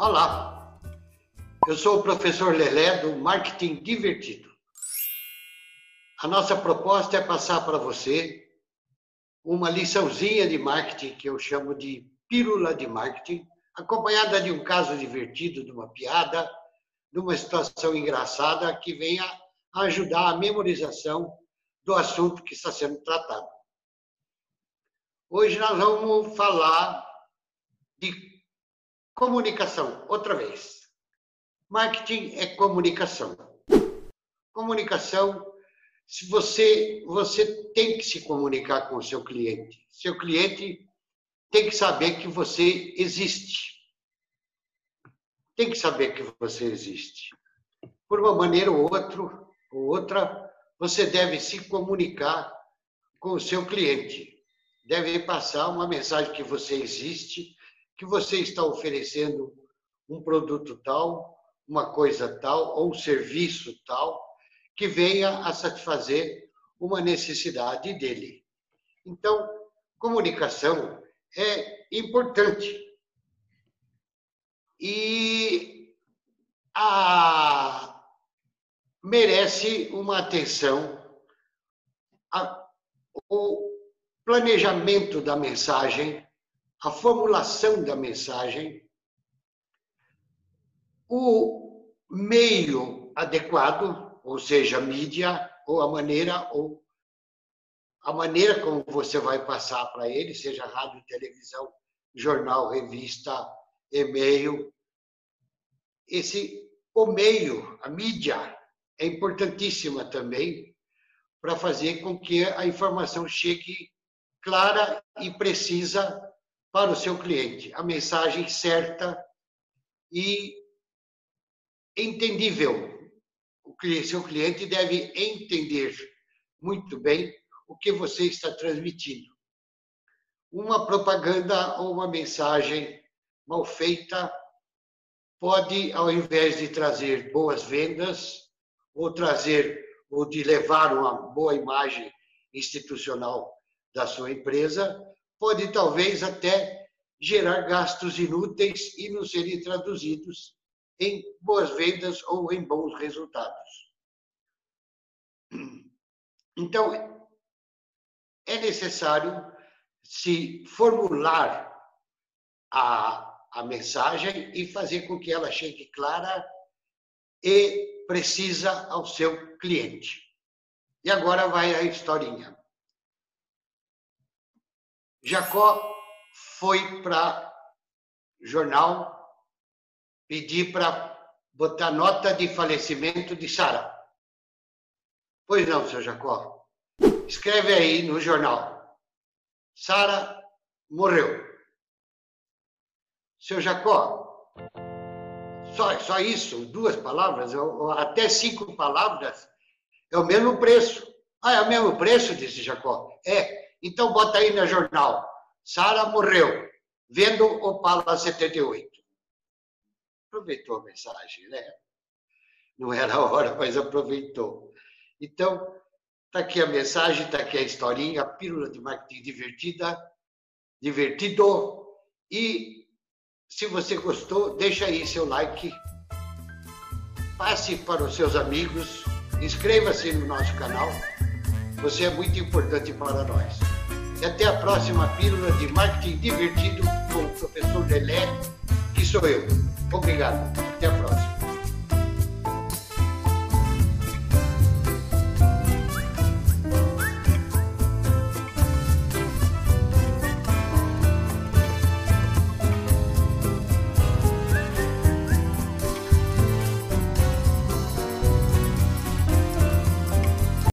Olá, eu sou o professor Lelé do Marketing Divertido. A nossa proposta é passar para você uma liçãozinha de marketing que eu chamo de pílula de marketing, acompanhada de um caso divertido, de uma piada, de uma situação engraçada que venha ajudar a memorização do assunto que está sendo tratado. Hoje nós vamos falar de Comunicação, outra vez. Marketing é comunicação. Comunicação, se você você tem que se comunicar com o seu cliente. Seu cliente tem que saber que você existe. Tem que saber que você existe. Por uma maneira ou outra, ou outra, você deve se comunicar com o seu cliente. Deve passar uma mensagem que você existe que você está oferecendo um produto tal, uma coisa tal, ou um serviço tal, que venha a satisfazer uma necessidade dele. Então, comunicação é importante. E a, merece uma atenção. A, o planejamento da mensagem a formulação da mensagem, o meio adequado, ou seja, a mídia, ou a maneira, ou a maneira como você vai passar para ele, seja rádio, televisão, jornal, revista, e-mail. Esse o meio, a mídia, é importantíssima também para fazer com que a informação chegue clara e precisa para o seu cliente a mensagem certa e entendível. O seu cliente deve entender muito bem o que você está transmitindo. Uma propaganda ou uma mensagem mal feita pode, ao invés de trazer boas vendas, ou trazer, ou de levar uma boa imagem institucional da sua empresa, pode talvez até gerar gastos inúteis e não serem traduzidos em boas vendas ou em bons resultados. Então, é necessário se formular a, a mensagem e fazer com que ela chegue clara e precisa ao seu cliente. E agora vai a historinha. Jacó foi para jornal pedir para botar nota de falecimento de Sara. Pois não, seu Jacó. Escreve aí no jornal. Sara morreu. Seu Jacó, só, só isso, duas palavras, ou até cinco palavras, é o mesmo preço. Ah, é o mesmo preço, disse Jacó. É, então, bota aí no jornal. Sara morreu, vendo Opala 78. Aproveitou a mensagem, né? Não era a hora, mas aproveitou. Então, está aqui a mensagem, está aqui a historinha, a pílula de marketing divertida, divertido. E se você gostou, deixa aí seu like, passe para os seus amigos, inscreva-se no nosso canal. Você é muito importante para nós. E até a próxima pílula de marketing divertido com o professor Lelé, que sou eu. Obrigado. Até a próxima.